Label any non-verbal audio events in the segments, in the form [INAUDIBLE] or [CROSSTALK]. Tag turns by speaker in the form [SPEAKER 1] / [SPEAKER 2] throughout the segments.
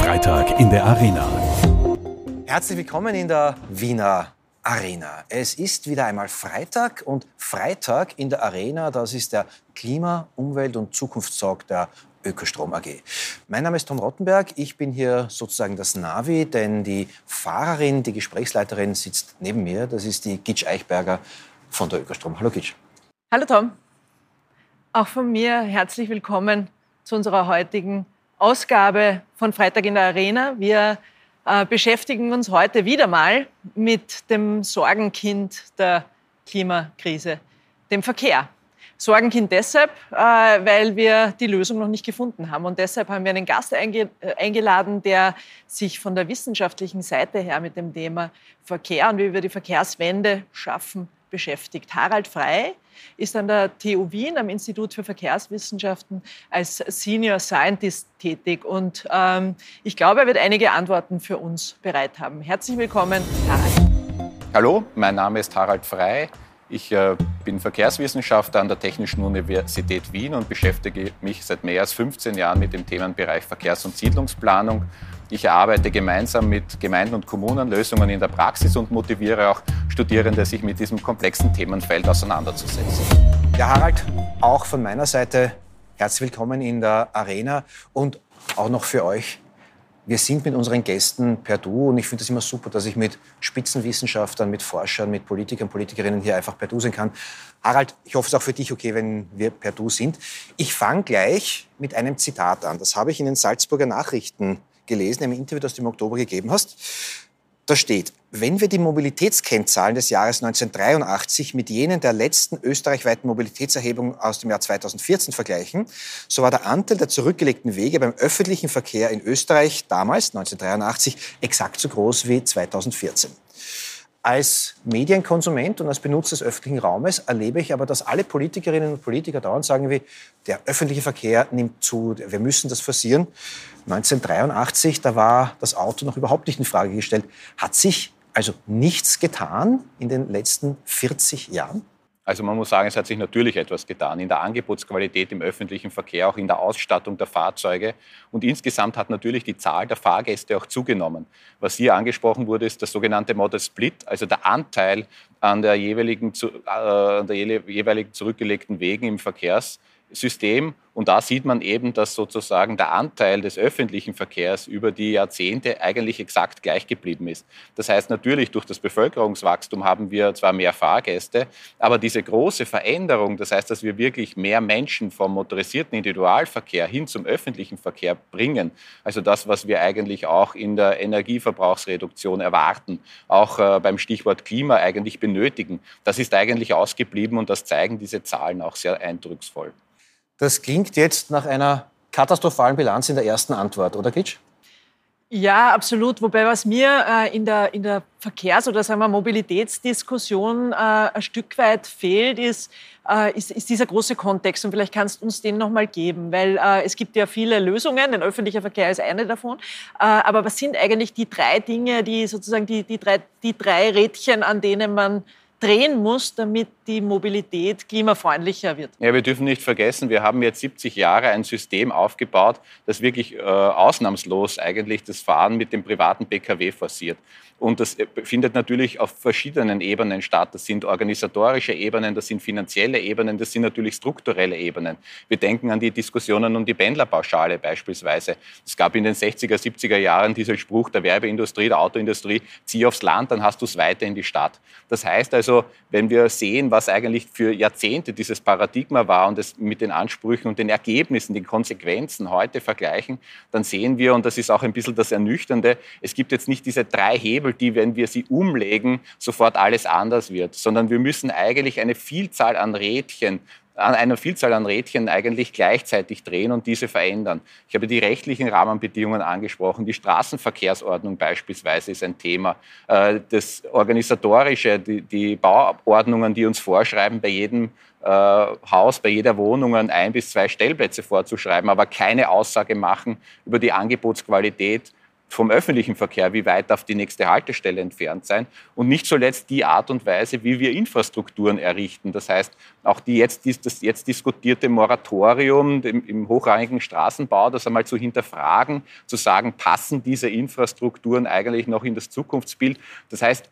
[SPEAKER 1] Freitag in der Arena.
[SPEAKER 2] Herzlich willkommen in der Wiener Arena. Es ist wieder einmal Freitag und Freitag in der Arena, das ist der Klima-, Umwelt- und Zukunftstag der Ökostrom AG. Mein Name ist Tom Rottenberg. Ich bin hier sozusagen das Navi, denn die Fahrerin, die Gesprächsleiterin sitzt neben mir. Das ist die Gitsch Eichberger von der Ökostrom. Hallo Gitsch.
[SPEAKER 3] Hallo Tom. Auch von mir herzlich willkommen zu unserer heutigen Ausgabe von Freitag in der Arena. Wir äh, beschäftigen uns heute wieder mal mit dem Sorgenkind der Klimakrise, dem Verkehr. Sorgenkind deshalb, äh, weil wir die Lösung noch nicht gefunden haben. Und deshalb haben wir einen Gast einge äh, eingeladen, der sich von der wissenschaftlichen Seite her mit dem Thema Verkehr und wie wir die Verkehrswende schaffen beschäftigt. Harald Frey ist an der TU Wien am Institut für Verkehrswissenschaften als Senior Scientist tätig. Und ähm, ich glaube, er wird einige Antworten für uns bereit haben. Herzlich willkommen, Harald.
[SPEAKER 4] Hallo, mein Name ist Harald Frey. Ich äh, bin Verkehrswissenschaftler an der Technischen Universität Wien und beschäftige mich seit mehr als 15 Jahren mit dem Themenbereich Verkehrs- und Siedlungsplanung. Ich erarbeite gemeinsam mit Gemeinden und Kommunen Lösungen in der Praxis und motiviere auch Studierende, sich mit diesem komplexen Themenfeld auseinanderzusetzen.
[SPEAKER 2] Ja, Harald, auch von meiner Seite herzlich willkommen in der Arena und auch noch für euch wir sind mit unseren Gästen per Du und ich finde es immer super, dass ich mit Spitzenwissenschaftlern, mit Forschern, mit Politikern, Politikerinnen hier einfach per Du sein kann. Harald, ich hoffe, es ist auch für dich okay, wenn wir per Du sind. Ich fange gleich mit einem Zitat an. Das habe ich in den Salzburger Nachrichten gelesen, im Interview, das du im Oktober gegeben hast. Da steht, wenn wir die Mobilitätskennzahlen des Jahres 1983 mit jenen der letzten österreichweiten Mobilitätserhebung aus dem Jahr 2014 vergleichen, so war der Anteil der zurückgelegten Wege beim öffentlichen Verkehr in Österreich damals, 1983, exakt so groß wie 2014. Als Medienkonsument und als Benutzer des öffentlichen Raumes erlebe ich aber, dass alle Politikerinnen und Politiker dauernd sagen wie, der öffentliche Verkehr nimmt zu, wir müssen das forcieren. 1983, da war das Auto noch überhaupt nicht in Frage gestellt. Hat sich also nichts getan in den letzten 40 Jahren?
[SPEAKER 4] Also man muss sagen, es hat sich natürlich etwas getan in der Angebotsqualität im öffentlichen Verkehr, auch in der Ausstattung der Fahrzeuge. Und insgesamt hat natürlich die Zahl der Fahrgäste auch zugenommen. Was hier angesprochen wurde, ist der sogenannte Model Split, also der Anteil an der jeweiligen, äh, an der jeweiligen zurückgelegten Wegen im Verkehrssystem und da sieht man eben, dass sozusagen der Anteil des öffentlichen Verkehrs über die Jahrzehnte eigentlich exakt gleich geblieben ist. Das heißt, natürlich durch das Bevölkerungswachstum haben wir zwar mehr Fahrgäste, aber diese große Veränderung, das heißt, dass wir wirklich mehr Menschen vom motorisierten Individualverkehr hin zum öffentlichen Verkehr bringen, also das, was wir eigentlich auch in der Energieverbrauchsreduktion erwarten, auch äh, beim Stichwort Klima eigentlich benötigen, das ist eigentlich ausgeblieben und das zeigen diese Zahlen auch sehr eindrucksvoll.
[SPEAKER 2] Das klingt jetzt nach einer katastrophalen Bilanz in der ersten Antwort, oder Gitsch?
[SPEAKER 3] Ja, absolut. Wobei was mir äh, in, der, in der Verkehrs- oder sagen wir Mobilitätsdiskussion äh, ein Stück weit fehlt, ist, äh, ist, ist, dieser große Kontext. Und vielleicht kannst du uns den noch mal geben, weil äh, es gibt ja viele Lösungen. Der öffentliche Verkehr ist eine davon. Äh, aber was sind eigentlich die drei Dinge, die sozusagen die, die, drei, die drei Rädchen, an denen man drehen muss, damit die Mobilität klimafreundlicher wird.
[SPEAKER 4] Ja, wir dürfen nicht vergessen, wir haben jetzt 70 Jahre ein System aufgebaut, das wirklich äh, ausnahmslos eigentlich das Fahren mit dem privaten Pkw forciert. Und das äh, findet natürlich auf verschiedenen Ebenen statt. Das sind organisatorische Ebenen, das sind finanzielle Ebenen, das sind natürlich strukturelle Ebenen. Wir denken an die Diskussionen um die Pendlerpauschale beispielsweise. Es gab in den 60er, 70er Jahren diesen Spruch der Werbeindustrie, der Autoindustrie, zieh aufs Land, dann hast du es weiter in die Stadt. Das heißt also, wenn wir sehen, was eigentlich für Jahrzehnte dieses Paradigma war und es mit den Ansprüchen und den Ergebnissen, den Konsequenzen heute vergleichen, dann sehen wir, und das ist auch ein bisschen das Ernüchternde, es gibt jetzt nicht diese drei Hebel, Hebel, die, wenn wir sie umlegen, sofort alles anders wird, sondern wir müssen eigentlich eine Vielzahl an Rädchen an einer Vielzahl an Rädchen eigentlich gleichzeitig drehen und diese verändern. Ich habe die rechtlichen Rahmenbedingungen angesprochen. Die Straßenverkehrsordnung beispielsweise ist ein Thema. Äh, das Organisatorische, die, die Bauordnungen, die uns vorschreiben, bei jedem äh, Haus, bei jeder Wohnung ein bis zwei Stellplätze vorzuschreiben, aber keine Aussage machen über die Angebotsqualität vom öffentlichen Verkehr, wie weit darf die nächste Haltestelle entfernt sein und nicht zuletzt die Art und Weise, wie wir Infrastrukturen errichten. Das heißt, auch die jetzt, das jetzt diskutierte Moratorium im hochrangigen Straßenbau, das einmal zu hinterfragen, zu sagen, passen diese Infrastrukturen eigentlich noch in das Zukunftsbild? Das heißt,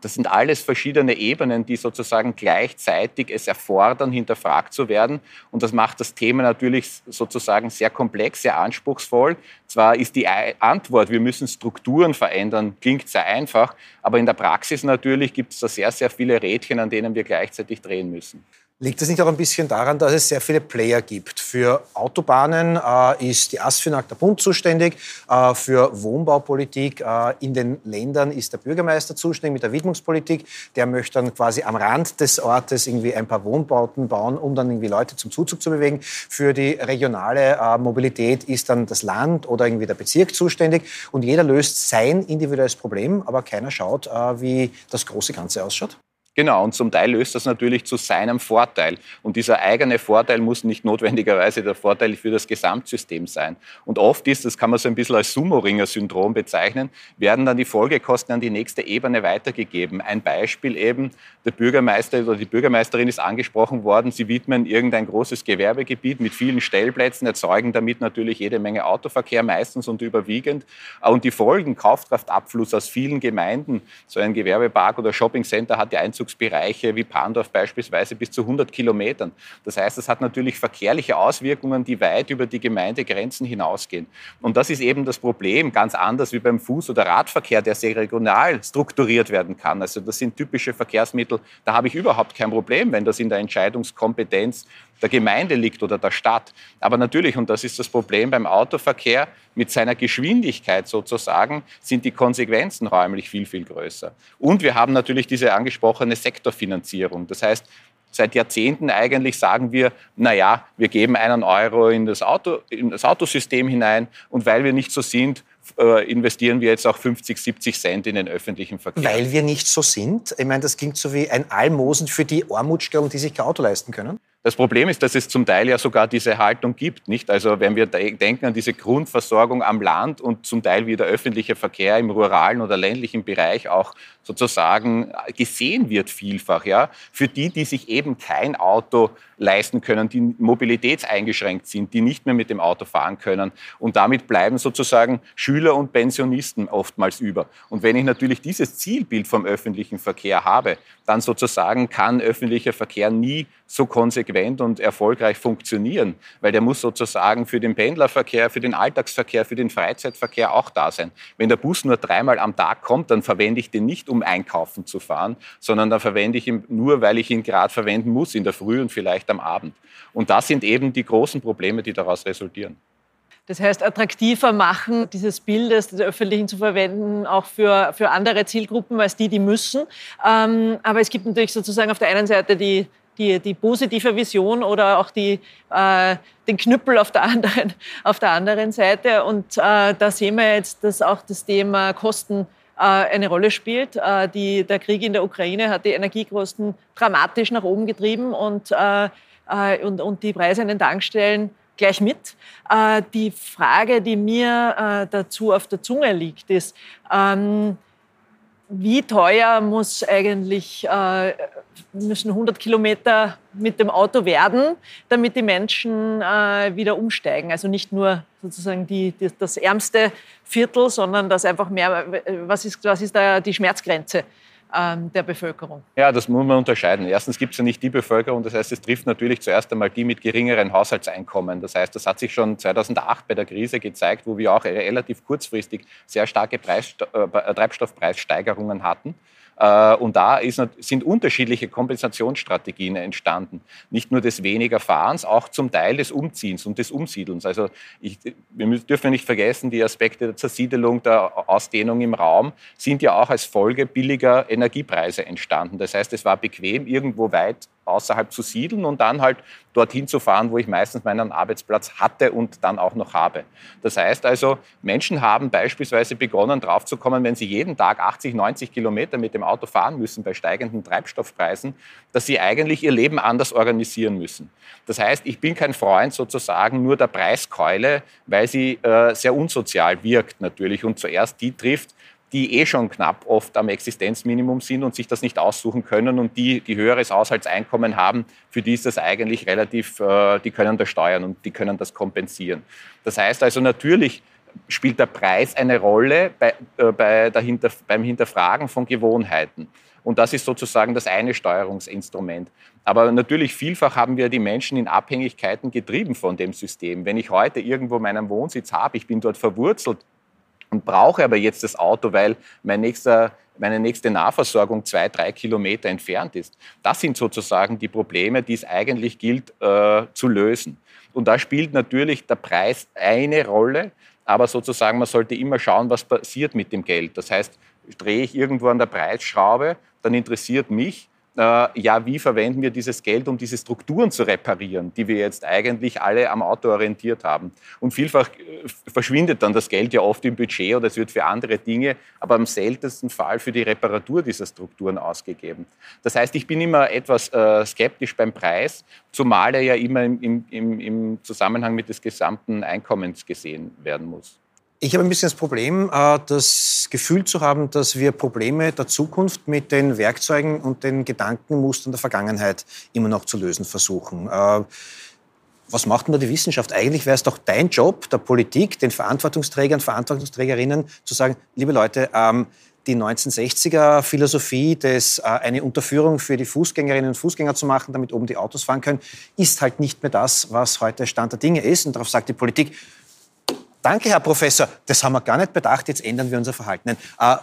[SPEAKER 4] das sind alles verschiedene Ebenen, die sozusagen gleichzeitig es erfordern, hinterfragt zu werden. Und das macht das Thema natürlich sozusagen sehr komplex, sehr anspruchsvoll. Zwar ist die Antwort, wir müssen Strukturen verändern, klingt sehr einfach, aber in der Praxis natürlich gibt es da sehr, sehr viele Rädchen, an denen wir gleichzeitig drehen müssen.
[SPEAKER 2] Liegt das nicht auch ein bisschen daran, dass es sehr viele Player gibt? Für Autobahnen äh, ist die ASFINAG der Bund zuständig, äh, für Wohnbaupolitik äh, in den Ländern ist der Bürgermeister zuständig mit der Widmungspolitik. Der möchte dann quasi am Rand des Ortes irgendwie ein paar Wohnbauten bauen, um dann irgendwie Leute zum Zuzug zu bewegen. Für die regionale äh, Mobilität ist dann das Land oder irgendwie der Bezirk zuständig und jeder löst sein individuelles Problem, aber keiner schaut, äh, wie das große Ganze ausschaut.
[SPEAKER 4] Genau, und zum Teil löst das natürlich zu seinem Vorteil. Und dieser eigene Vorteil muss nicht notwendigerweise der Vorteil für das Gesamtsystem sein. Und oft ist, das kann man so ein bisschen als Sumo-Ringer-Syndrom bezeichnen, werden dann die Folgekosten an die nächste Ebene weitergegeben. Ein Beispiel eben, der Bürgermeister oder die Bürgermeisterin ist angesprochen worden, sie widmen irgendein großes Gewerbegebiet mit vielen Stellplätzen, erzeugen damit natürlich jede Menge Autoverkehr, meistens und überwiegend. Und die Folgen, Kaufkraftabfluss aus vielen Gemeinden, so ein Gewerbepark oder Shoppingcenter hat ja Einzugs Einzugsbereiche wie Pandorf beispielsweise bis zu 100 Kilometern. Das heißt, es hat natürlich verkehrliche Auswirkungen, die weit über die Gemeindegrenzen hinausgehen. Und das ist eben das Problem, ganz anders wie beim Fuß- oder Radverkehr, der sehr regional strukturiert werden kann. Also das sind typische Verkehrsmittel, da habe ich überhaupt kein Problem, wenn das in der Entscheidungskompetenz der Gemeinde liegt oder der Stadt. Aber natürlich, und das ist das Problem beim Autoverkehr, mit seiner Geschwindigkeit sozusagen sind die Konsequenzen räumlich viel, viel größer. Und wir haben natürlich diese angesprochene Sektorfinanzierung. Das heißt, seit Jahrzehnten eigentlich sagen wir, na ja, wir geben einen Euro in das, Auto, in das Autosystem hinein und weil wir nicht so sind, äh, investieren wir jetzt auch 50, 70 Cent in den öffentlichen Verkehr.
[SPEAKER 2] Weil wir nicht so sind? Ich meine, das klingt so wie ein Almosen für die Armutstellen, die sich kein Auto leisten können.
[SPEAKER 4] Das Problem ist, dass es zum Teil ja sogar diese Haltung gibt. Nicht? Also wenn wir denken an diese Grundversorgung am Land und zum Teil wie der öffentliche Verkehr im ruralen oder ländlichen Bereich auch sozusagen gesehen wird vielfach, ja, für die, die sich eben kein Auto leisten können, die mobilitätseingeschränkt sind, die nicht mehr mit dem Auto fahren können. Und damit bleiben sozusagen Schüler und Pensionisten oftmals über. Und wenn ich natürlich dieses Zielbild vom öffentlichen Verkehr habe, dann sozusagen kann öffentlicher Verkehr nie so konsequent und erfolgreich funktionieren, weil der muss sozusagen für den Pendlerverkehr, für den Alltagsverkehr, für den Freizeitverkehr auch da sein. Wenn der Bus nur dreimal am Tag kommt, dann verwende ich den nicht, um einkaufen zu fahren, sondern dann verwende ich ihn nur, weil ich ihn gerade verwenden muss, in der Früh und vielleicht am Abend. Und das sind eben die großen Probleme, die daraus resultieren.
[SPEAKER 3] Das heißt, attraktiver machen dieses Bildes des Öffentlichen zu verwenden, auch für, für andere Zielgruppen als die, die müssen. Ähm, aber es gibt natürlich sozusagen auf der einen Seite die, die, die positive Vision oder auch die, äh, den Knüppel auf der [LAUGHS] anderen, auf der anderen Seite. Und äh, da sehen wir jetzt, dass auch das Thema Kosten äh, eine Rolle spielt. Äh, die, der Krieg in der Ukraine hat die Energiekosten dramatisch nach oben getrieben und, äh, und, und die Preise an den Tankstellen gleich mit. Die Frage, die mir dazu auf der Zunge liegt, ist, ähm, wie teuer muss eigentlich, äh, müssen 100 Kilometer mit dem Auto werden, damit die Menschen äh, wieder umsteigen? Also nicht nur sozusagen die, die, das ärmste Viertel, sondern das einfach mehr, was ist, was ist da die Schmerzgrenze? Ähm, der Bevölkerung?
[SPEAKER 4] Ja, das muss man unterscheiden. Erstens gibt es ja nicht die Bevölkerung, das heißt, es trifft natürlich zuerst einmal die mit geringeren Haushaltseinkommen. Das heißt, das hat sich schon 2008 bei der Krise gezeigt, wo wir auch relativ kurzfristig sehr starke Preis, äh, Treibstoffpreissteigerungen hatten. Äh, und da ist, sind unterschiedliche Kompensationsstrategien entstanden. Nicht nur des weniger Fahrens, auch zum Teil des Umziehens und des Umsiedelns. Also ich, wir dürfen nicht vergessen, die Aspekte der Zersiedelung, der Ausdehnung im Raum sind ja auch als Folge billiger Energiepreise entstanden. Das heißt, es war bequem, irgendwo weit außerhalb zu siedeln und dann halt dorthin zu fahren, wo ich meistens meinen Arbeitsplatz hatte und dann auch noch habe. Das heißt also, Menschen haben beispielsweise begonnen, draufzukommen, wenn sie jeden Tag 80, 90 Kilometer mit dem Auto fahren müssen bei steigenden Treibstoffpreisen, dass sie eigentlich ihr Leben anders organisieren müssen. Das heißt, ich bin kein Freund sozusagen nur der Preiskeule, weil sie äh, sehr unsozial wirkt natürlich und zuerst die trifft, die eh schon knapp oft am Existenzminimum sind und sich das nicht aussuchen können und die, die höheres Haushaltseinkommen haben, für die ist das eigentlich relativ, äh, die können das steuern und die können das kompensieren. Das heißt also natürlich spielt der Preis eine Rolle bei, äh, bei Hinter, beim Hinterfragen von Gewohnheiten. Und das ist sozusagen das eine Steuerungsinstrument. Aber natürlich vielfach haben wir die Menschen in Abhängigkeiten getrieben von dem System. Wenn ich heute irgendwo meinen Wohnsitz habe, ich bin dort verwurzelt, und brauche aber jetzt das Auto, weil mein nächster, meine nächste Nahversorgung zwei, drei Kilometer entfernt ist. Das sind sozusagen die Probleme, die es eigentlich gilt äh, zu lösen. Und da spielt natürlich der Preis eine Rolle, aber sozusagen man sollte immer schauen, was passiert mit dem Geld. Das heißt, drehe ich irgendwo an der Preisschraube, dann interessiert mich, ja, wie verwenden wir dieses Geld, um diese Strukturen zu reparieren, die wir jetzt eigentlich alle am Auto orientiert haben. Und vielfach äh, verschwindet dann das Geld ja oft im Budget oder es wird für andere Dinge, aber im seltensten Fall für die Reparatur dieser Strukturen ausgegeben. Das heißt, ich bin immer etwas äh, skeptisch beim Preis, zumal er ja immer im, im, im Zusammenhang mit des gesamten Einkommens gesehen werden muss.
[SPEAKER 2] Ich habe ein bisschen das Problem, äh, das Gefühl zu haben, dass wir Probleme der Zukunft mit den Werkzeugen und den Gedankenmustern der Vergangenheit immer noch zu lösen versuchen. Äh, was macht denn da die Wissenschaft? Eigentlich wäre es doch dein Job, der Politik, den Verantwortungsträgern, Verantwortungsträgerinnen zu sagen, liebe Leute, ähm, die 1960er Philosophie, des, äh, eine Unterführung für die Fußgängerinnen und Fußgänger zu machen, damit oben die Autos fahren können, ist halt nicht mehr das, was heute Stand der Dinge ist. Und darauf sagt die Politik, Danke, Herr Professor, das haben wir gar nicht bedacht, jetzt ändern wir unser Verhalten. Nein, äh,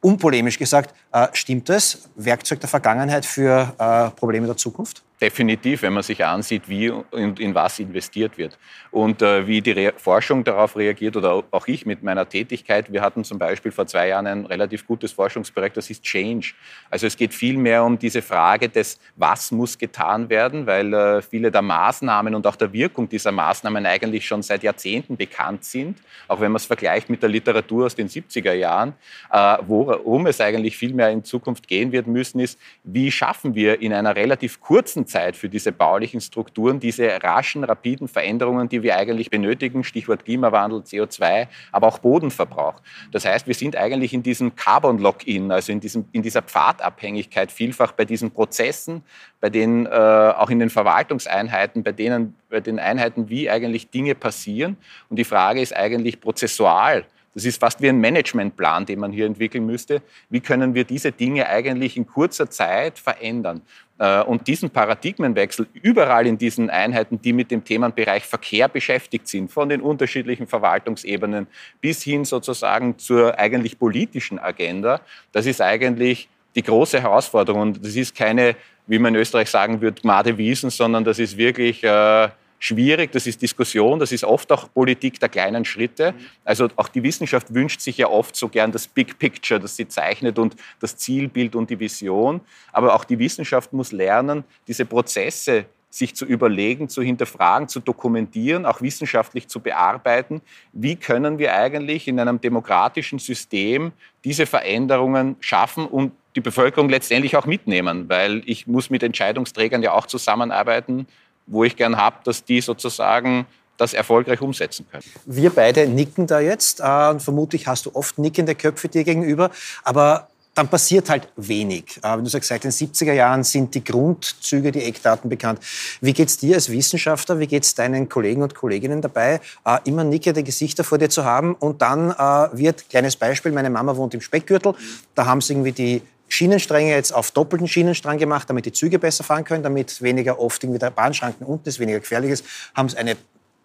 [SPEAKER 2] unpolemisch gesagt, stimmt es? Werkzeug der Vergangenheit für äh, Probleme der Zukunft?
[SPEAKER 4] Definitiv, wenn man sich ansieht, wie und in was investiert wird. Und äh, wie die Re Forschung darauf reagiert oder auch ich mit meiner Tätigkeit. Wir hatten zum Beispiel vor zwei Jahren ein relativ gutes Forschungsprojekt, das ist Change. Also es geht viel mehr um diese Frage des, was muss getan werden, weil äh, viele der Maßnahmen und auch der Wirkung dieser Maßnahmen eigentlich schon seit Jahrzehnten bekannt sind. Auch wenn man es vergleicht mit der Literatur aus den 70er Jahren. Äh, worum es eigentlich viel mehr in Zukunft gehen wird müssen, ist, wie schaffen wir in einer relativ kurzen Zeit für diese baulichen Strukturen, diese raschen, rapiden Veränderungen, die wir eigentlich benötigen, Stichwort Klimawandel, CO2, aber auch Bodenverbrauch. Das heißt, wir sind eigentlich in diesem Carbon-Lock-in, also in, diesem, in dieser Pfadabhängigkeit vielfach bei diesen Prozessen, bei den, äh, auch in den Verwaltungseinheiten, bei denen, bei den Einheiten, wie eigentlich Dinge passieren. Und die Frage ist eigentlich prozessual, das ist fast wie ein Managementplan, den man hier entwickeln müsste. Wie können wir diese Dinge eigentlich in kurzer Zeit verändern? Äh, und diesen Paradigmenwechsel überall in diesen Einheiten, die mit dem Themenbereich Verkehr beschäftigt sind, von den unterschiedlichen Verwaltungsebenen bis hin sozusagen zur eigentlich politischen Agenda, das ist eigentlich die große Herausforderung. Und das ist keine, wie man in Österreich sagen würde, Gmade Wiesen, sondern das ist wirklich äh, schwierig, das ist Diskussion, das ist oft auch Politik der kleinen Schritte. Also auch die Wissenschaft wünscht sich ja oft so gern das Big Picture, das sie zeichnet und das Zielbild und die Vision. Aber auch die Wissenschaft muss lernen, diese Prozesse sich zu überlegen, zu hinterfragen, zu dokumentieren, auch wissenschaftlich zu bearbeiten. Wie können wir eigentlich in einem demokratischen System diese Veränderungen schaffen und die Bevölkerung letztendlich auch mitnehmen? Weil ich muss mit Entscheidungsträgern ja auch zusammenarbeiten, wo ich gern habe, dass die sozusagen das erfolgreich umsetzen können.
[SPEAKER 2] Wir beide nicken da jetzt. Äh, vermutlich hast du oft nickende Köpfe dir gegenüber. Aber dann passiert halt wenig. Äh, wenn du sagst, seit den 70er Jahren sind die Grundzüge, die Eckdaten bekannt. Wie geht's dir als Wissenschaftler, wie geht's deinen Kollegen und Kolleginnen dabei, äh, immer nickende Gesichter vor dir zu haben und dann äh, wird, kleines Beispiel, meine Mama wohnt im Speckgürtel, da haben sie irgendwie die Schienenstränge jetzt auf doppelten Schienenstrang gemacht, damit die Züge besser fahren können, damit weniger oft irgendwie der Bahnschranken unten ist, weniger gefährlich ist, haben sie eine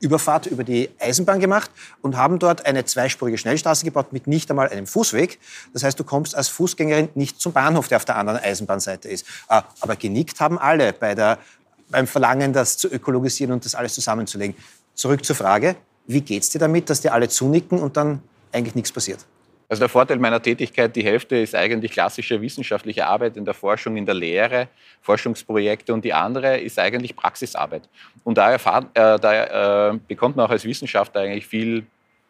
[SPEAKER 2] Überfahrt über die Eisenbahn gemacht und haben dort eine zweispurige Schnellstraße gebaut mit nicht einmal einem Fußweg. Das heißt, du kommst als Fußgängerin nicht zum Bahnhof, der auf der anderen Eisenbahnseite ist. Ah, aber genickt haben alle bei der, beim Verlangen, das zu ökologisieren und das alles zusammenzulegen. Zurück zur Frage, wie geht's dir damit, dass dir alle zunicken und dann eigentlich nichts passiert?
[SPEAKER 4] Also der Vorteil meiner Tätigkeit, die Hälfte ist eigentlich klassische wissenschaftliche Arbeit in der Forschung, in der Lehre, Forschungsprojekte und die andere ist eigentlich Praxisarbeit. Und da, erfahr, äh, da äh, bekommt man auch als Wissenschaftler eigentlich viel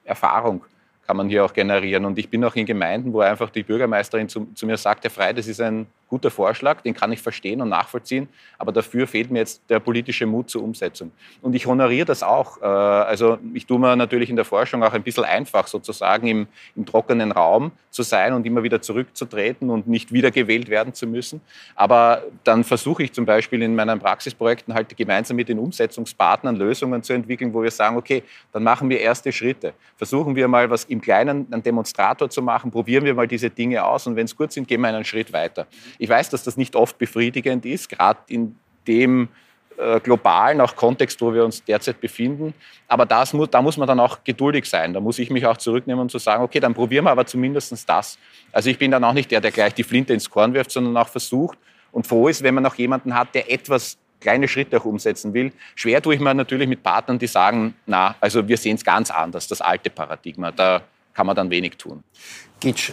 [SPEAKER 4] Erfahrung kann man hier auch generieren. Und ich bin auch in Gemeinden, wo einfach die Bürgermeisterin zu, zu mir sagt, Herr Frei, das ist ein guter Vorschlag, den kann ich verstehen und nachvollziehen, aber dafür fehlt mir jetzt der politische Mut zur Umsetzung. Und ich honoriere das auch. Äh, also ich tue mir natürlich in der Forschung auch ein bisschen einfach, sozusagen im, im trockenen Raum zu sein und immer wieder zurückzutreten und nicht wiedergewählt werden zu müssen. Aber dann versuche ich zum Beispiel in meinen Praxisprojekten halt gemeinsam mit den Umsetzungspartnern Lösungen zu entwickeln, wo wir sagen, okay, dann machen wir erste Schritte. Versuchen wir mal was im Kleinen, einen Demonstrator zu machen, probieren wir mal diese Dinge aus und wenn es gut sind, gehen wir einen Schritt weiter. Ich weiß, dass das nicht oft befriedigend ist, gerade in dem äh, globalen auch Kontext, wo wir uns derzeit befinden. Aber das da muss man dann auch geduldig sein. Da muss ich mich auch zurücknehmen und zu sagen, okay, dann probieren wir aber zumindest das. Also ich bin dann auch nicht der, der gleich die Flinte ins Korn wirft, sondern auch versucht und froh ist, wenn man noch jemanden hat, der etwas kleine Schritte auch umsetzen will. Schwer tue ich mir natürlich mit Partnern, die sagen, na, also wir sehen es ganz anders, das alte Paradigma. Da kann man dann wenig tun.
[SPEAKER 2] Gitsch,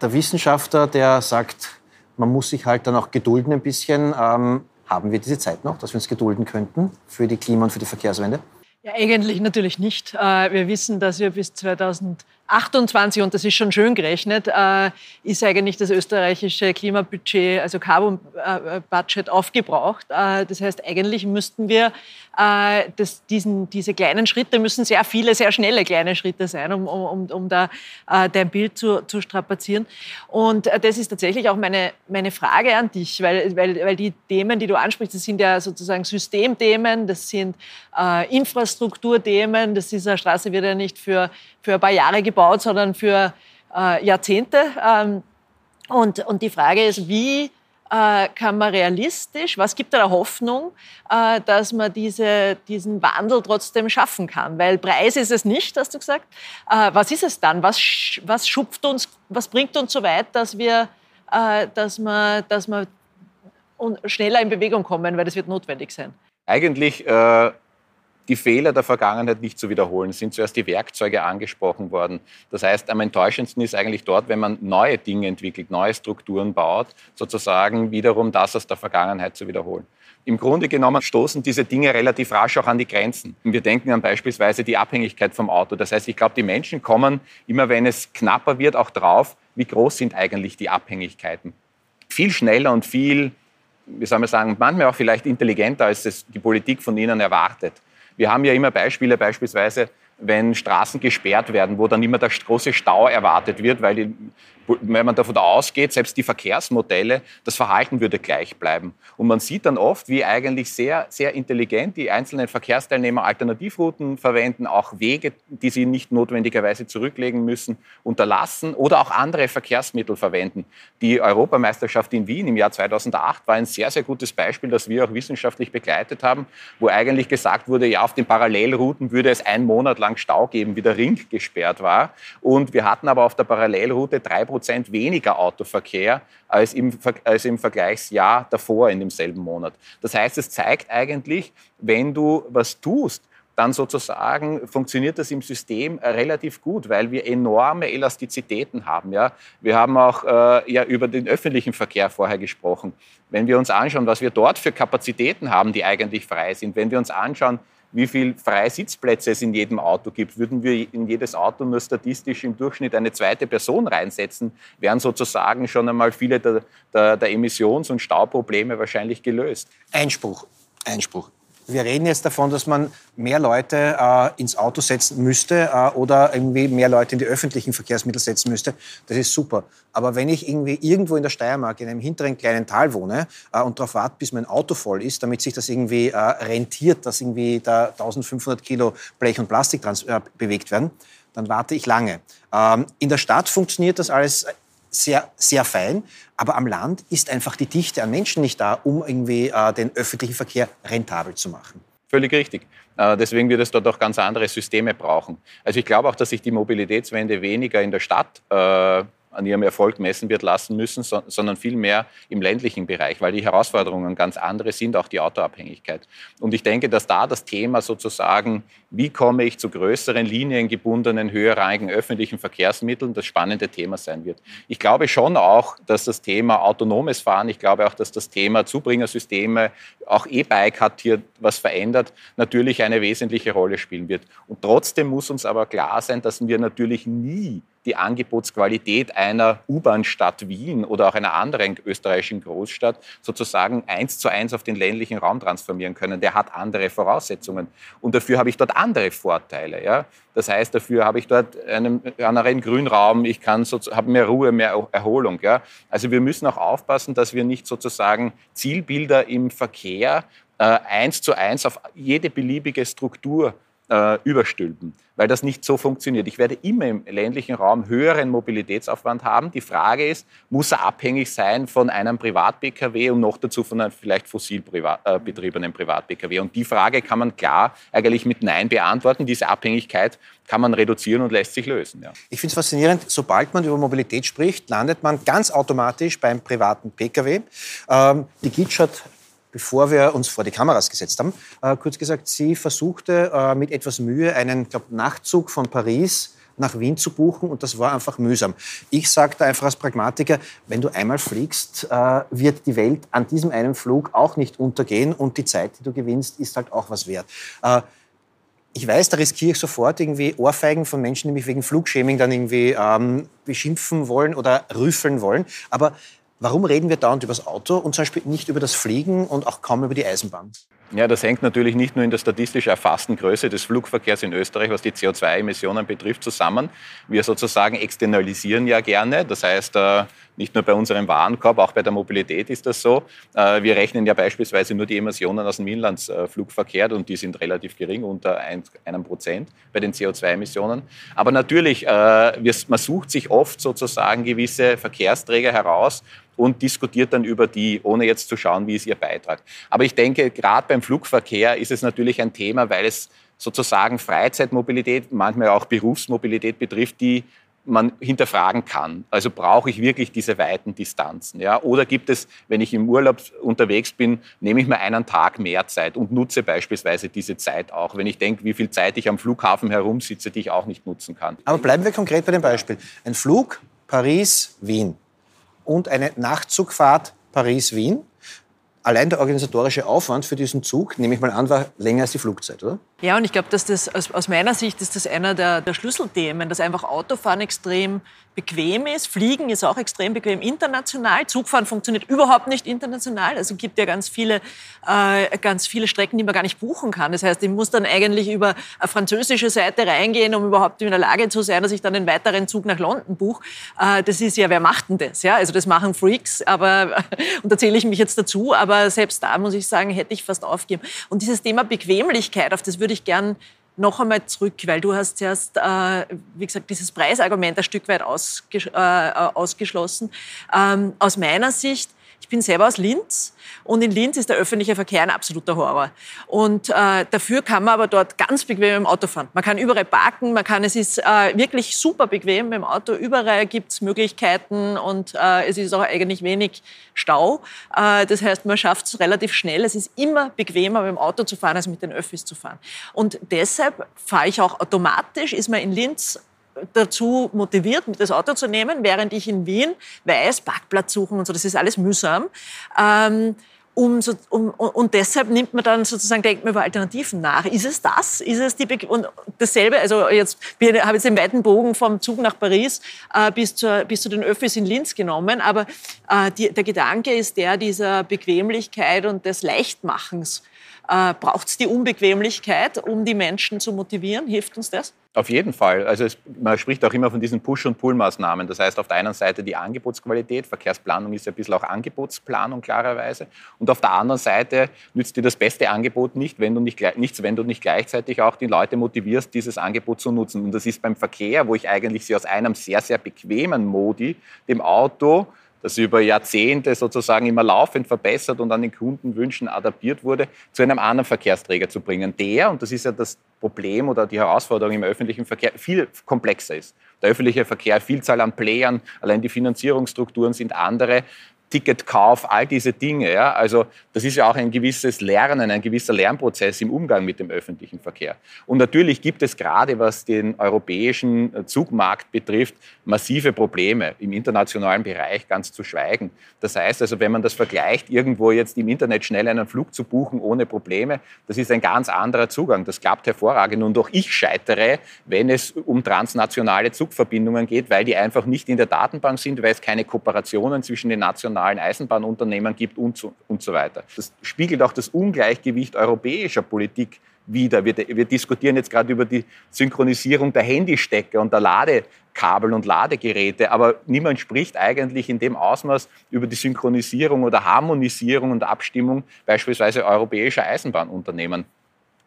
[SPEAKER 2] der Wissenschaftler, der sagt, man muss sich halt dann auch gedulden ein bisschen. Ähm, haben wir diese Zeit noch, dass wir uns gedulden könnten für die Klima- und für die Verkehrswende?
[SPEAKER 3] Ja, eigentlich natürlich nicht. Äh, wir wissen, dass wir bis 2028, und das ist schon schön gerechnet, äh, ist eigentlich das österreichische Klimabudget, also Carbon äh, Budget, aufgebraucht. Das heißt, eigentlich müssten wir das, diesen, diese kleinen Schritte müssen sehr viele, sehr schnelle kleine Schritte sein, um, um, um da dein Bild zu, zu strapazieren. Und das ist tatsächlich auch meine, meine Frage an dich, weil, weil, weil die Themen, die du ansprichst, das sind ja sozusagen Systemthemen, das sind Infrastruktur, Infrastrukturthemen. Das ist eine Straße wird ja nicht für, für ein paar Jahre gebaut, sondern für äh, Jahrzehnte. Ähm, und, und die Frage ist, wie äh, kann man realistisch, was gibt da Hoffnung, äh, dass man diese, diesen Wandel trotzdem schaffen kann? Weil Preis ist es nicht, hast du gesagt. Äh, was ist es dann? Was, was schupft uns, was bringt uns so weit, dass wir, äh, dass man, dass man schneller in Bewegung kommen, weil das wird notwendig sein?
[SPEAKER 4] Eigentlich äh, die Fehler der Vergangenheit nicht zu wiederholen. Sind zuerst die Werkzeuge angesprochen worden. Das heißt, am enttäuschendsten ist eigentlich dort, wenn man neue Dinge entwickelt, neue Strukturen baut, sozusagen wiederum das aus der Vergangenheit zu wiederholen. Im Grunde genommen stoßen diese Dinge relativ rasch auch an die Grenzen. Wir denken an beispielsweise die Abhängigkeit vom Auto. Das heißt, ich glaube, die Menschen kommen immer, wenn es knapper wird, auch drauf, wie groß sind eigentlich die Abhängigkeiten. Viel schneller und viel, wie soll man sagen, manchmal auch vielleicht intelligenter, als es die Politik von ihnen erwartet. Wir haben ja immer Beispiele, beispielsweise, wenn Straßen gesperrt werden, wo dann immer der große Stau erwartet wird, weil die wenn man davon ausgeht, selbst die Verkehrsmodelle, das Verhalten würde gleich bleiben. Und man sieht dann oft, wie eigentlich sehr, sehr intelligent die einzelnen Verkehrsteilnehmer Alternativrouten verwenden, auch Wege, die sie nicht notwendigerweise zurücklegen müssen, unterlassen oder auch andere Verkehrsmittel verwenden. Die Europameisterschaft in Wien im Jahr 2008 war ein sehr, sehr gutes Beispiel, das wir auch wissenschaftlich begleitet haben, wo eigentlich gesagt wurde, ja, auf den Parallelrouten würde es einen Monat lang Stau geben, wie der Ring gesperrt war. Und wir hatten aber auf der Parallelroute drei Prozent weniger Autoverkehr als im, als im Vergleichsjahr davor in demselben Monat. Das heißt, es zeigt eigentlich, wenn du was tust, dann sozusagen funktioniert das im System relativ gut, weil wir enorme Elastizitäten haben. Ja? Wir haben auch äh, ja, über den öffentlichen Verkehr vorher gesprochen. Wenn wir uns anschauen, was wir dort für Kapazitäten haben, die eigentlich frei sind, wenn wir uns anschauen, wie viele freie Sitzplätze es in jedem Auto gibt. Würden wir in jedes Auto nur statistisch im Durchschnitt eine zweite Person reinsetzen, wären sozusagen schon einmal viele der, der, der Emissions- und Stauprobleme wahrscheinlich gelöst.
[SPEAKER 2] Einspruch. Einspruch. Wir reden jetzt davon, dass man mehr Leute äh, ins Auto setzen müsste äh, oder irgendwie mehr Leute in die öffentlichen Verkehrsmittel setzen müsste. Das ist super. Aber wenn ich irgendwie irgendwo in der Steiermark in einem hinteren kleinen Tal wohne äh, und darauf warte, bis mein Auto voll ist, damit sich das irgendwie äh, rentiert, dass irgendwie da 1500 Kilo Blech und Plastik äh, bewegt werden, dann warte ich lange. Ähm, in der Stadt funktioniert das alles sehr, sehr fein. Aber am Land ist einfach die Dichte an Menschen nicht da, um irgendwie äh, den öffentlichen Verkehr rentabel zu machen.
[SPEAKER 4] Völlig richtig. Äh, deswegen wird es dort auch ganz andere Systeme brauchen. Also ich glaube auch, dass sich die Mobilitätswende weniger in der Stadt äh, an ihrem Erfolg messen wird lassen müssen, so, sondern vielmehr im ländlichen Bereich, weil die Herausforderungen ganz andere sind, auch die Autoabhängigkeit. Und ich denke, dass da das Thema sozusagen, wie komme ich zu größeren liniengebundenen, höherrangigen öffentlichen Verkehrsmitteln, das spannende Thema sein wird. Ich glaube schon auch, dass das Thema autonomes Fahren, ich glaube auch, dass das Thema Zubringersysteme, auch E-Bike hat hier was verändert, natürlich eine wesentliche Rolle spielen wird. Und trotzdem muss uns aber klar sein, dass wir natürlich nie die Angebotsqualität einer U-Bahn-Stadt Wien oder auch einer anderen österreichischen Großstadt sozusagen eins zu eins auf den ländlichen Raum transformieren können. Der hat andere Voraussetzungen. Und dafür habe ich dort andere Vorteile. Ja? Das heißt, dafür habe ich dort einen anderen Grünraum, ich kann habe mehr Ruhe, mehr Erholung. Ja? Also wir müssen auch aufpassen, dass wir nicht sozusagen Zielbilder im Verkehr äh, eins zu eins auf jede beliebige Struktur äh, überstülpen, weil das nicht so funktioniert. Ich werde immer im ländlichen Raum höheren Mobilitätsaufwand haben. Die Frage ist, muss er abhängig sein von einem Privat-Pkw und noch dazu von einem vielleicht fossil äh, betriebenen Privat-Pkw? Und die Frage kann man klar eigentlich mit Nein beantworten. Diese Abhängigkeit kann man reduzieren und lässt sich lösen. Ja.
[SPEAKER 2] Ich finde es faszinierend, sobald man über Mobilität spricht, landet man ganz automatisch beim privaten Pkw. Ähm, die Gitsch hat bevor wir uns vor die Kameras gesetzt haben, äh, kurz gesagt, sie versuchte äh, mit etwas Mühe einen glaub, Nachtzug von Paris nach Wien zu buchen und das war einfach mühsam. Ich sage da einfach als Pragmatiker, wenn du einmal fliegst, äh, wird die Welt an diesem einen Flug auch nicht untergehen und die Zeit, die du gewinnst, ist halt auch was wert. Äh, ich weiß, da riskiere ich sofort irgendwie Ohrfeigen von Menschen, die mich wegen Flugshaming dann irgendwie ähm, beschimpfen wollen oder rüffeln wollen. Aber Warum reden wir dauernd über das Auto und zum Beispiel nicht über das Fliegen und auch kaum über die Eisenbahn?
[SPEAKER 4] Ja, das hängt natürlich nicht nur in der statistisch erfassten Größe des Flugverkehrs in Österreich, was die CO2-Emissionen betrifft, zusammen. Wir sozusagen externalisieren ja gerne. Das heißt, äh, nicht nur bei unserem Warenkorb, auch bei der Mobilität ist das so. Äh, wir rechnen ja beispielsweise nur die Emissionen aus dem Inlandsflugverkehr und die sind relativ gering, unter einem Prozent bei den CO2-Emissionen. Aber natürlich, äh, man sucht sich oft sozusagen gewisse Verkehrsträger heraus, und diskutiert dann über die, ohne jetzt zu schauen, wie ist ihr Beitrag. Aber ich denke, gerade beim Flugverkehr ist es natürlich ein Thema, weil es sozusagen Freizeitmobilität, manchmal auch Berufsmobilität betrifft, die man hinterfragen kann. Also brauche ich wirklich diese weiten Distanzen? Ja? Oder gibt es, wenn ich im Urlaub unterwegs bin, nehme ich mir einen Tag mehr Zeit und nutze beispielsweise diese Zeit auch, wenn ich denke, wie viel Zeit ich am Flughafen herumsitze, die ich auch nicht nutzen kann.
[SPEAKER 2] Aber bleiben wir konkret bei dem Beispiel. Ein Flug Paris-Wien und eine Nachtzugfahrt Paris-Wien. Allein der organisatorische Aufwand für diesen Zug, nehme ich mal an, war länger als die Flugzeit, oder?
[SPEAKER 3] Ja, und ich glaube, dass das aus, aus, meiner Sicht ist das einer der, der Schlüsselthemen, dass einfach Autofahren extrem bequem ist. Fliegen ist auch extrem bequem international. Zugfahren funktioniert überhaupt nicht international. Also gibt ja ganz viele, äh, ganz viele Strecken, die man gar nicht buchen kann. Das heißt, ich muss dann eigentlich über eine französische Seite reingehen, um überhaupt in der Lage zu sein, dass ich dann einen weiteren Zug nach London buche. Äh, das ist ja, wer macht denn das? Ja, also das machen Freaks, aber [LAUGHS] und da zähle ich mich jetzt dazu. Aber selbst da muss ich sagen, hätte ich fast aufgegeben. Und dieses Thema Bequemlichkeit, auf das würde ich gern noch einmal zurück, weil du hast zuerst, äh, wie gesagt, dieses Preisargument ein Stück weit ausges äh, ausgeschlossen. Ähm, aus meiner Sicht ich bin selber aus Linz und in Linz ist der öffentliche Verkehr ein absoluter Horror. Und äh, dafür kann man aber dort ganz bequem im Auto fahren. Man kann überall parken, man kann, es ist äh, wirklich super bequem im Auto. Überall gibt es Möglichkeiten und äh, es ist auch eigentlich wenig Stau. Äh, das heißt, man schafft es relativ schnell. Es ist immer bequemer, mit dem Auto zu fahren, als mit den Öffis zu fahren. Und deshalb fahre ich auch automatisch, ist man in Linz dazu motiviert, das Auto zu nehmen, während ich in Wien weiß, Parkplatz suchen und so, das ist alles mühsam. Ähm, um, um, und deshalb nimmt man dann sozusagen, denkt man über Alternativen nach. Ist es das? Ist es die Be und dasselbe, also jetzt ich habe jetzt den weiten Bogen vom Zug nach Paris äh, bis, zur, bis zu den Öffis in Linz genommen, aber äh, die, der Gedanke ist der dieser Bequemlichkeit und des Leichtmachens. Äh, Braucht es die Unbequemlichkeit, um die Menschen zu motivieren? Hilft uns das?
[SPEAKER 4] Auf jeden Fall. Also es, man spricht auch immer von diesen Push- und Pull-Maßnahmen. Das heißt, auf der einen Seite die Angebotsqualität, Verkehrsplanung ist ja ein bisschen auch Angebotsplanung klarerweise. Und auf der anderen Seite nützt dir das beste Angebot nicht, wenn du nicht, nichts, wenn du nicht gleichzeitig auch die Leute motivierst, dieses Angebot zu nutzen. Und das ist beim Verkehr, wo ich eigentlich sie aus einem sehr, sehr bequemen Modi, dem Auto, das über Jahrzehnte sozusagen immer laufend verbessert und an den Kundenwünschen adaptiert wurde, zu einem anderen Verkehrsträger zu bringen, der, und das ist ja das Problem oder die Herausforderung im öffentlichen Verkehr, viel komplexer ist. Der öffentliche Verkehr, Vielzahl an Playern, allein die Finanzierungsstrukturen sind andere. Ticketkauf, all diese Dinge. Ja? Also das ist ja auch ein gewisses Lernen, ein gewisser Lernprozess im Umgang mit dem öffentlichen Verkehr. Und natürlich gibt es gerade, was den europäischen Zugmarkt betrifft, massive Probleme im internationalen Bereich, ganz zu schweigen. Das heißt also, wenn man das vergleicht, irgendwo jetzt im Internet schnell einen Flug zu buchen ohne Probleme, das ist ein ganz anderer Zugang. Das klappt hervorragend. Und auch ich scheitere, wenn es um transnationale Zugverbindungen geht, weil die einfach nicht in der Datenbank sind, weil es keine Kooperationen zwischen den nationalen nationalen Eisenbahnunternehmen gibt und so, und so weiter. Das spiegelt auch das Ungleichgewicht europäischer Politik wider. Wir, wir diskutieren jetzt gerade über die Synchronisierung der Handystecker und der Ladekabel und Ladegeräte, aber niemand spricht eigentlich in dem Ausmaß über die Synchronisierung oder Harmonisierung und Abstimmung beispielsweise europäischer Eisenbahnunternehmen.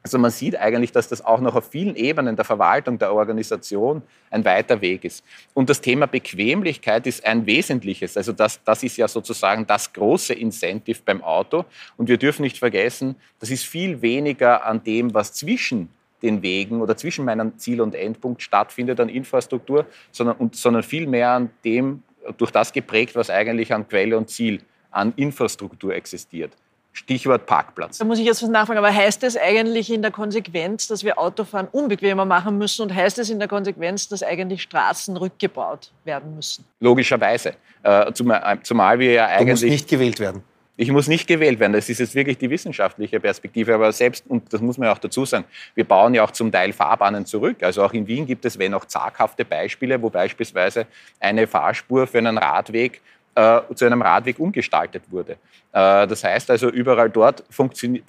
[SPEAKER 4] Also man sieht eigentlich, dass das auch noch auf vielen Ebenen der Verwaltung, der Organisation ein weiter Weg ist. Und das Thema Bequemlichkeit ist ein wesentliches. Also das, das ist ja sozusagen das große Incentive beim Auto. Und wir dürfen nicht vergessen, das ist viel weniger an dem, was zwischen den Wegen oder zwischen meinem Ziel und Endpunkt stattfindet an Infrastruktur, sondern, und, sondern viel mehr an dem, durch das geprägt, was eigentlich an Quelle und Ziel an Infrastruktur existiert. Stichwort Parkplatz.
[SPEAKER 3] Da muss ich jetzt was nachfragen, aber heißt das eigentlich in der Konsequenz, dass wir Autofahren unbequemer machen müssen und heißt es in der Konsequenz, dass eigentlich Straßen rückgebaut werden müssen?
[SPEAKER 4] Logischerweise. Äh, zumal wir ja eigentlich...
[SPEAKER 2] Du musst nicht gewählt werden.
[SPEAKER 4] Ich muss nicht gewählt werden. Das ist jetzt wirklich die wissenschaftliche Perspektive. Aber selbst, und das muss man auch dazu sagen, wir bauen ja auch zum Teil Fahrbahnen zurück. Also auch in Wien gibt es, wenn auch zaghafte Beispiele, wo beispielsweise eine Fahrspur für einen Radweg äh, zu einem Radweg umgestaltet wurde. Äh, das heißt also, überall dort,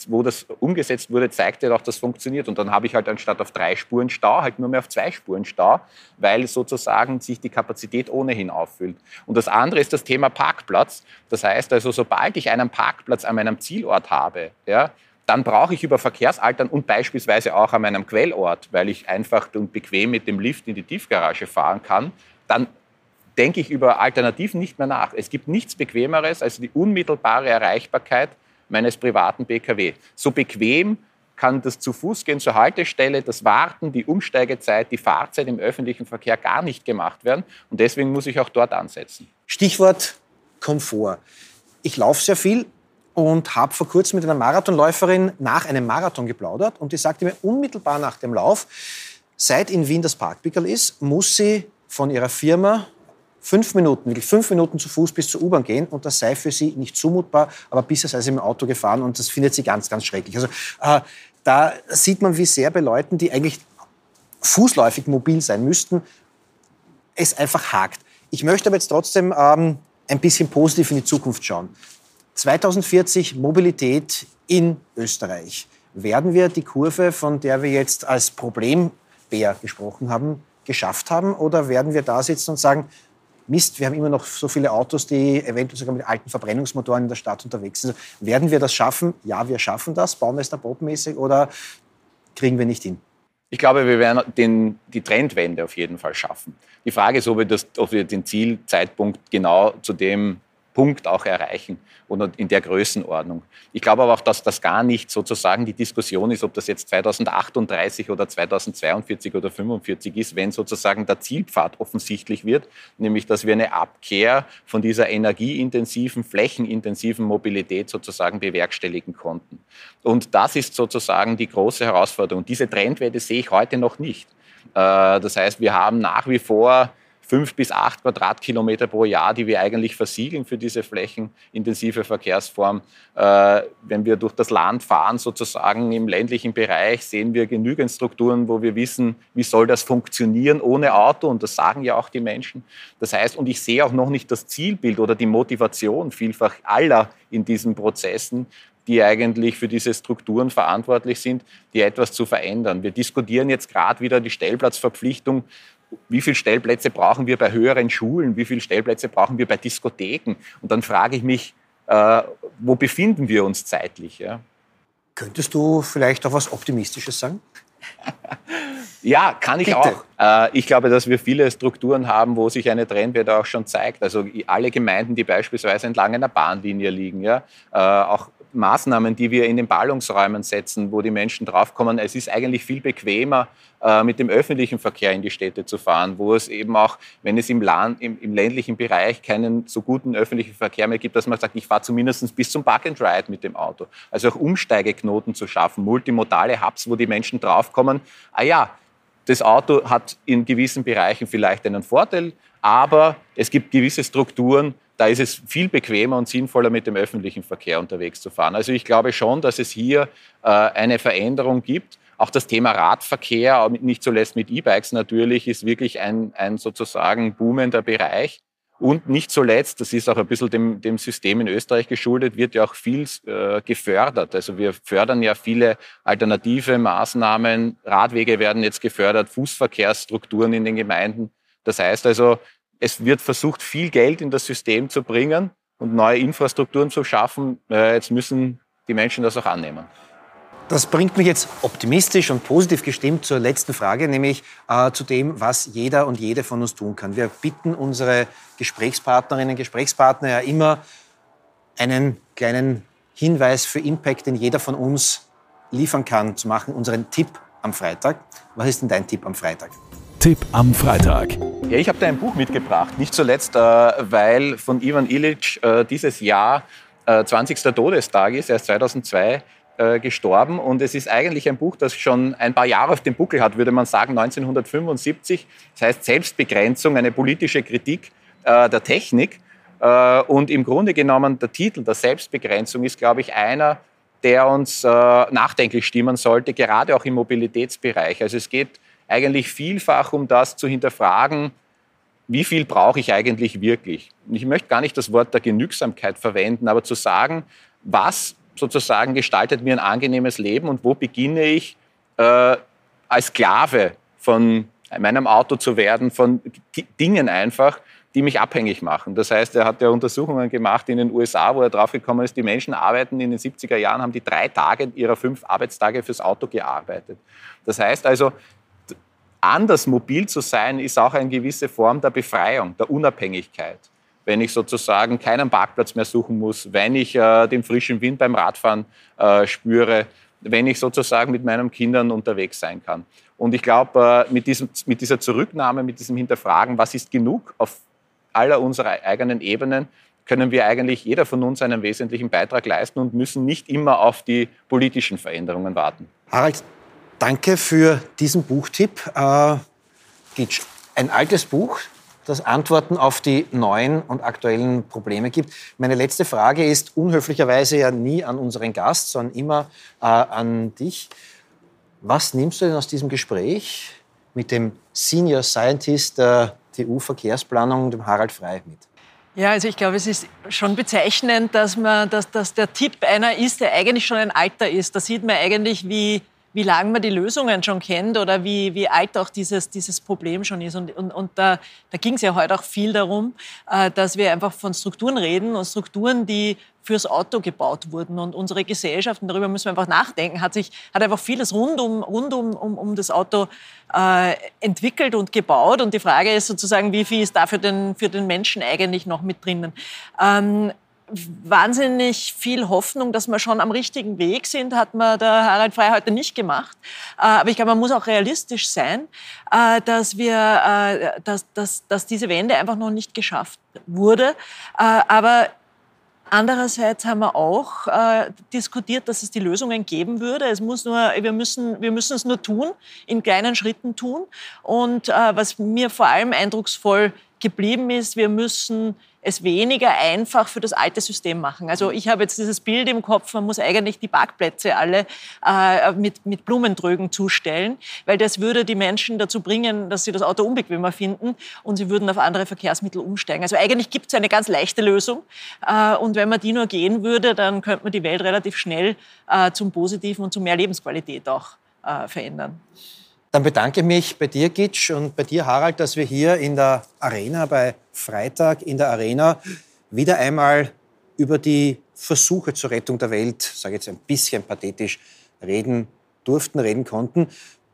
[SPEAKER 4] wo das umgesetzt wurde, zeigte dass das funktioniert. Und dann habe ich halt anstatt auf drei Spuren Stau halt nur mehr auf zwei Spuren Stau, weil sozusagen sich die Kapazität ohnehin auffüllt. Und das andere ist das Thema Parkplatz. Das heißt also, sobald ich einen Parkplatz an meinem Zielort habe, ja, dann brauche ich über Verkehrsaltern und beispielsweise auch an meinem Quellort, weil ich einfach und bequem mit dem Lift in die Tiefgarage fahren kann, dann denke ich über Alternativen nicht mehr nach. Es gibt nichts Bequemeres als die unmittelbare Erreichbarkeit meines privaten Pkw. So bequem kann das zu Fuß gehen zur Haltestelle, das Warten, die Umsteigezeit, die Fahrzeit im öffentlichen Verkehr gar nicht gemacht werden. Und deswegen muss ich auch dort ansetzen.
[SPEAKER 2] Stichwort Komfort. Ich laufe sehr viel und habe vor kurzem mit einer Marathonläuferin nach einem Marathon geplaudert und die sagte mir unmittelbar nach dem Lauf, seit in Wien das Parkpickel ist, muss sie von ihrer Firma fünf Minuten, wirklich fünf Minuten zu Fuß bis zur U-Bahn gehen und das sei für sie nicht zumutbar, aber bisher sei sie im Auto gefahren und das findet sie ganz, ganz schrecklich. Also äh, da sieht man, wie sehr bei Leuten, die eigentlich fußläufig mobil sein müssten, es einfach hakt. Ich möchte aber jetzt trotzdem ähm, ein bisschen positiv in die Zukunft schauen. 2040 Mobilität in Österreich. Werden wir die Kurve, von der wir jetzt als Problembär gesprochen haben, geschafft haben? Oder werden wir da sitzen und sagen, Mist, wir haben immer noch so viele Autos, die eventuell sogar mit alten Verbrennungsmotoren in der Stadt unterwegs sind. Also werden wir das schaffen? Ja, wir schaffen das, Baumeister Bob-mäßig, oder kriegen wir nicht hin?
[SPEAKER 4] Ich glaube, wir werden den, die Trendwende auf jeden Fall schaffen. Die Frage ist, ob wir, das, ob wir den Zielzeitpunkt genau zu dem Punkt auch erreichen und in der Größenordnung. Ich glaube aber auch, dass das gar nicht sozusagen die Diskussion ist, ob das jetzt 2038 oder 2042 oder 45 ist, wenn sozusagen der Zielpfad offensichtlich wird, nämlich dass wir eine Abkehr von dieser energieintensiven, flächenintensiven Mobilität sozusagen bewerkstelligen konnten. Und das ist sozusagen die große Herausforderung. Diese Trendwerte sehe ich heute noch nicht. Äh, das heißt, wir haben nach wie vor fünf bis acht Quadratkilometer pro Jahr, die wir eigentlich versiegeln für diese flächenintensive Verkehrsform. Äh, wenn wir durch das Land fahren, sozusagen im ländlichen Bereich, sehen wir genügend Strukturen, wo wir wissen, wie soll das funktionieren ohne Auto. Und das sagen ja auch die Menschen. Das heißt, und ich sehe auch noch nicht das Zielbild oder die Motivation vielfach aller in diesen Prozessen, die eigentlich für diese Strukturen verantwortlich sind, die etwas zu verändern. Wir diskutieren jetzt gerade wieder die Stellplatzverpflichtung wie viele Stellplätze brauchen wir bei höheren Schulen, wie viele Stellplätze brauchen wir bei Diskotheken. Und dann frage ich mich, äh, wo befinden wir uns zeitlich? Ja?
[SPEAKER 2] Könntest du vielleicht auch was Optimistisches sagen? [LAUGHS]
[SPEAKER 4] Ja, kann ich Bitte. auch. Äh, ich glaube, dass wir viele Strukturen haben, wo sich eine Trendwende auch schon zeigt. Also alle Gemeinden, die beispielsweise entlang einer Bahnlinie liegen, ja, äh, auch Maßnahmen, die wir in den Ballungsräumen setzen, wo die Menschen draufkommen, es ist eigentlich viel bequemer, äh, mit dem öffentlichen Verkehr in die Städte zu fahren, wo es eben auch, wenn es im, Land, im, im ländlichen Bereich keinen so guten öffentlichen Verkehr mehr gibt, dass man sagt, ich fahre zumindest bis zum Park and Ride mit dem Auto. Also auch Umsteigeknoten zu schaffen, multimodale Hubs, wo die Menschen draufkommen, ah ja, das Auto hat in gewissen Bereichen vielleicht einen Vorteil, aber es gibt gewisse Strukturen, da ist es viel bequemer und sinnvoller, mit dem öffentlichen Verkehr unterwegs zu fahren. Also ich glaube schon, dass es hier äh, eine Veränderung gibt. Auch das Thema Radverkehr, nicht zuletzt mit E-Bikes natürlich, ist wirklich ein, ein sozusagen boomender Bereich. Und nicht zuletzt, das ist auch ein bisschen dem, dem System in Österreich geschuldet, wird ja auch viel äh, gefördert. Also wir fördern ja viele alternative Maßnahmen. Radwege werden jetzt gefördert, Fußverkehrsstrukturen in den Gemeinden. Das heißt also, es wird versucht, viel Geld in das System zu bringen und neue Infrastrukturen zu schaffen. Jetzt müssen die Menschen das auch annehmen.
[SPEAKER 2] Das bringt mich jetzt optimistisch und positiv gestimmt zur letzten Frage, nämlich äh, zu dem, was jeder und jede von uns tun kann. Wir bitten unsere Gesprächspartnerinnen und Gesprächspartner ja immer, einen kleinen Hinweis für Impact, den jeder von uns liefern kann, zu machen, unseren Tipp am Freitag. Was ist denn dein Tipp am Freitag?
[SPEAKER 1] Tipp am Freitag.
[SPEAKER 4] Ja, ich habe da ein Buch mitgebracht. Nicht zuletzt, äh, weil von Ivan Illich äh, dieses Jahr 20. Äh, Todestag ist. Er ist 2002 gestorben und es ist eigentlich ein Buch, das schon ein paar Jahre auf dem Buckel hat, würde man sagen, 1975. Das heißt Selbstbegrenzung, eine politische Kritik der Technik. Und im Grunde genommen der Titel der Selbstbegrenzung ist, glaube ich, einer, der uns nachdenklich stimmen sollte, gerade auch im Mobilitätsbereich. Also es geht eigentlich vielfach um das zu hinterfragen, wie viel brauche ich eigentlich wirklich? Ich möchte gar nicht das Wort der Genügsamkeit verwenden, aber zu sagen, was sozusagen gestaltet mir ein angenehmes Leben und wo beginne ich äh, als Sklave von meinem Auto zu werden, von Dingen einfach, die mich abhängig machen. Das heißt, er hat ja Untersuchungen gemacht in den USA, wo er draufgekommen ist, die Menschen arbeiten in den 70er Jahren, haben die drei Tage ihrer fünf Arbeitstage fürs Auto gearbeitet. Das heißt also, anders mobil zu sein, ist auch eine gewisse Form der Befreiung, der Unabhängigkeit. Wenn ich sozusagen keinen Parkplatz mehr suchen muss, wenn ich äh, den frischen Wind beim Radfahren äh, spüre, wenn ich sozusagen mit meinen Kindern unterwegs sein kann. Und ich glaube, äh, mit, mit dieser Zurücknahme, mit diesem Hinterfragen, was ist genug auf aller unserer eigenen Ebenen, können wir eigentlich jeder von uns einen wesentlichen Beitrag leisten und müssen nicht immer auf die politischen Veränderungen warten.
[SPEAKER 2] Harald, Danke für diesen Buchtipp. Äh, Gitsch, ein altes Buch, das Antworten auf die neuen und aktuellen Probleme gibt. Meine letzte Frage ist unhöflicherweise ja nie an unseren Gast, sondern immer äh, an dich. Was nimmst du denn aus diesem Gespräch mit dem Senior Scientist der TU-Verkehrsplanung, dem Harald Frey, mit?
[SPEAKER 3] Ja, also ich glaube, es ist schon bezeichnend, dass, man, dass, dass der Tipp einer ist, der eigentlich schon ein Alter ist. Da sieht man eigentlich, wie wie lange man die Lösungen schon kennt oder wie, wie alt auch dieses, dieses Problem schon ist. Und, und, und da, da ging es ja heute auch viel darum, äh, dass wir einfach von Strukturen reden und Strukturen, die fürs Auto gebaut wurden. Und unsere Gesellschaft, und darüber müssen wir einfach nachdenken, hat sich hat einfach vieles rund um, rund um, um, um das Auto äh, entwickelt und gebaut. Und die Frage ist sozusagen, wie viel ist da für den, für den Menschen eigentlich noch mit drinnen? Ähm, wahnsinnig viel Hoffnung, dass wir schon am richtigen Weg sind, hat man der Harald Frey heute nicht gemacht. Äh, aber ich glaube, man muss auch realistisch sein, äh, dass, wir, äh, dass, dass, dass diese Wende einfach noch nicht geschafft wurde. Aber Andererseits haben wir auch diskutiert, dass es die Lösungen geben würde. Es muss nur, wir, müssen, wir müssen es nur tun, in kleinen Schritten tun. Und was mir vor allem eindrucksvoll geblieben ist, wir müssen es weniger einfach für das alte System machen. Also ich habe jetzt dieses Bild im Kopf, man muss eigentlich die Parkplätze alle äh, mit, mit Blumentrögen zustellen, weil das würde die Menschen dazu bringen, dass sie das Auto unbequemer finden und sie würden auf andere Verkehrsmittel umsteigen. Also eigentlich gibt es eine ganz leichte Lösung äh, und wenn man die nur gehen würde, dann könnte man die Welt relativ schnell äh, zum Positiven und zu mehr Lebensqualität auch äh, verändern.
[SPEAKER 2] Dann bedanke ich mich bei dir, Gitsch, und bei dir, Harald, dass wir hier in der Arena, bei Freitag in der Arena, wieder einmal über die Versuche zur Rettung der Welt, sage ich jetzt ein bisschen pathetisch, reden durften, reden konnten.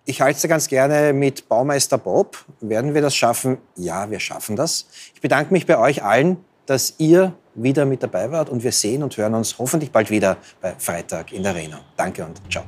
[SPEAKER 2] Ich halte ganz gerne mit Baumeister Bob. Werden wir das schaffen? Ja, wir schaffen das. Ich bedanke mich bei euch allen, dass ihr wieder mit dabei wart und wir sehen und hören uns hoffentlich bald wieder bei Freitag in der Arena. Danke und ciao.